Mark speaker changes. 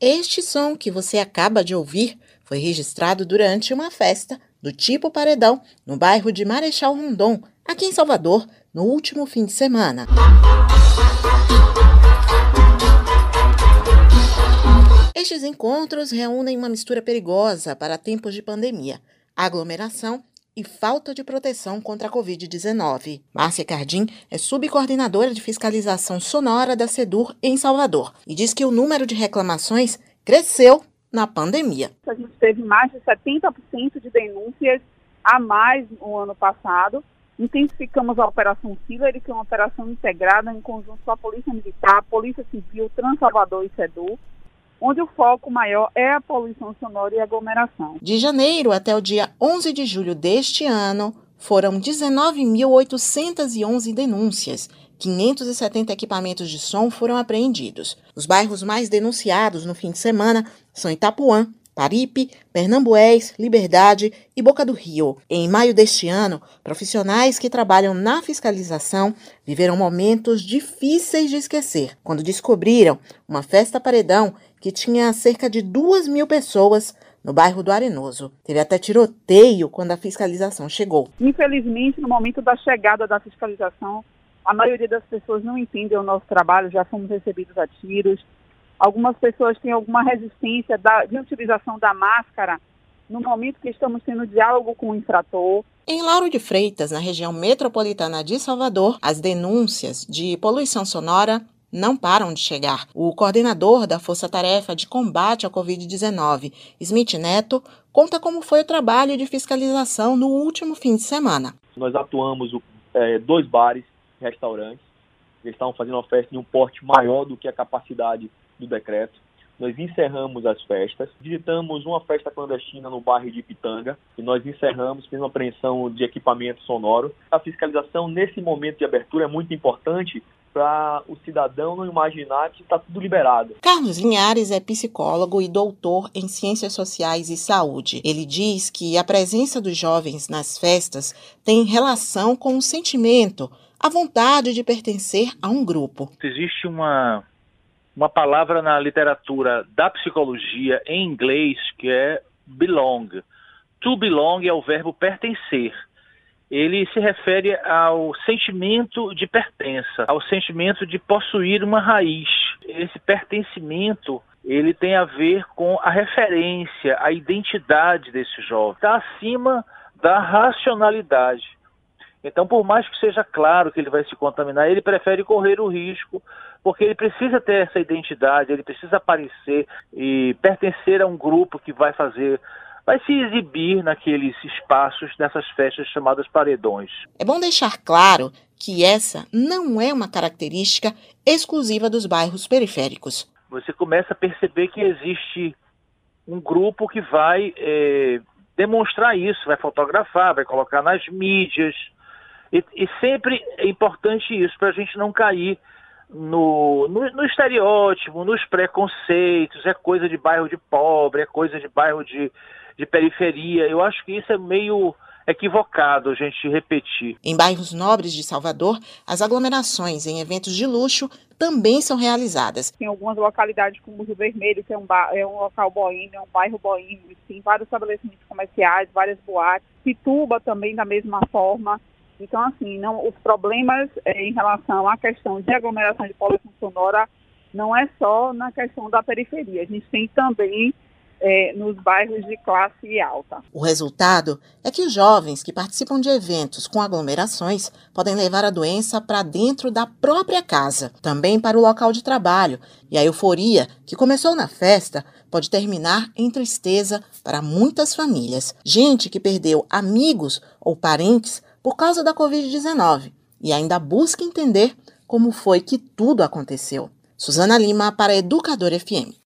Speaker 1: Este som que você acaba de ouvir foi registrado durante uma festa do tipo paredão no bairro de Marechal Rondon, aqui em Salvador, no último fim de semana. Estes encontros reúnem uma mistura perigosa para tempos de pandemia, aglomeração e falta de proteção contra a Covid-19. Márcia Cardim é subcoordenadora de fiscalização sonora da SEDUR em Salvador e diz que o número de reclamações cresceu na pandemia.
Speaker 2: A gente teve mais de 70% de denúncias a mais no ano passado. Intensificamos a Operação Hillary, que é uma operação integrada em conjunto com a Polícia Militar, Polícia Civil, Transalvador e SEDUR onde o foco maior é a poluição sonora e aglomeração.
Speaker 1: De janeiro até o dia 11 de julho deste ano, foram 19.811 denúncias. 570 equipamentos de som foram apreendidos. Os bairros mais denunciados no fim de semana são Itapuã, Paripe, Pernambués, Liberdade e Boca do Rio. Em maio deste ano, profissionais que trabalham na fiscalização viveram momentos difíceis de esquecer quando descobriram uma festa paredão que tinha cerca de duas mil pessoas no bairro do Arenoso. Teve até tiroteio quando a fiscalização chegou.
Speaker 2: Infelizmente, no momento da chegada da fiscalização, a maioria das pessoas não entendem o nosso trabalho, já fomos recebidos a tiros. Algumas pessoas têm alguma resistência da, de utilização da máscara no momento que estamos tendo diálogo com o infrator.
Speaker 1: Em Lauro de Freitas, na região metropolitana de Salvador, as denúncias de poluição sonora não param de chegar. O coordenador da Força Tarefa de Combate à Covid-19, Smith Neto, conta como foi o trabalho de fiscalização no último fim de semana.
Speaker 3: Nós atuamos é, dois bares, restaurantes, eles estavam fazendo uma festa de um porte maior do que a capacidade do decreto. Nós encerramos as festas, visitamos uma festa clandestina no bairro de Pitanga e nós encerramos, fizemos uma apreensão de equipamento sonoro. A fiscalização nesse momento de abertura é muito importante para o cidadão não imaginar que está tudo liberado.
Speaker 1: Carlos Linhares é psicólogo e doutor em Ciências Sociais e Saúde. Ele diz que a presença dos jovens nas festas tem relação com o sentimento, a vontade de pertencer a um grupo.
Speaker 4: Existe uma uma palavra na literatura da psicologia em inglês que é belong. To belong é o verbo pertencer. Ele se refere ao sentimento de pertença, ao sentimento de possuir uma raiz. Esse pertencimento ele tem a ver com a referência, a identidade desse jovem. Está acima da racionalidade. Então, por mais que seja claro que ele vai se contaminar, ele prefere correr o risco, porque ele precisa ter essa identidade, ele precisa aparecer e pertencer a um grupo que vai fazer vai se exibir naqueles espaços, nessas festas chamadas paredões.
Speaker 1: É bom deixar claro que essa não é uma característica exclusiva dos bairros periféricos.
Speaker 4: Você começa a perceber que existe um grupo que vai é, demonstrar isso, vai fotografar, vai colocar nas mídias, e, e sempre é importante isso, para a gente não cair no, no, no, estereótipo, nos preconceitos, é coisa de bairro de pobre, é coisa de bairro de, de periferia. Eu acho que isso é meio equivocado a gente repetir.
Speaker 1: Em bairros nobres de Salvador, as aglomerações em eventos de luxo também são realizadas.
Speaker 2: Tem algumas localidades como o Rio Vermelho, que é um, é um local boêmio, é um bairro boêmio, tem vários estabelecimentos comerciais, várias boates. Pituba também da mesma forma. Então, assim, não, os problemas é, em relação à questão de aglomeração de poluição sonora não é só na questão da periferia. A gente tem também é, nos bairros de classe alta.
Speaker 1: O resultado é que os jovens que participam de eventos com aglomerações podem levar a doença para dentro da própria casa, também para o local de trabalho, e a euforia que começou na festa pode terminar em tristeza para muitas famílias. Gente que perdeu amigos ou parentes por causa da Covid-19 e ainda busca entender como foi que tudo aconteceu. Suzana Lima para Educador FM.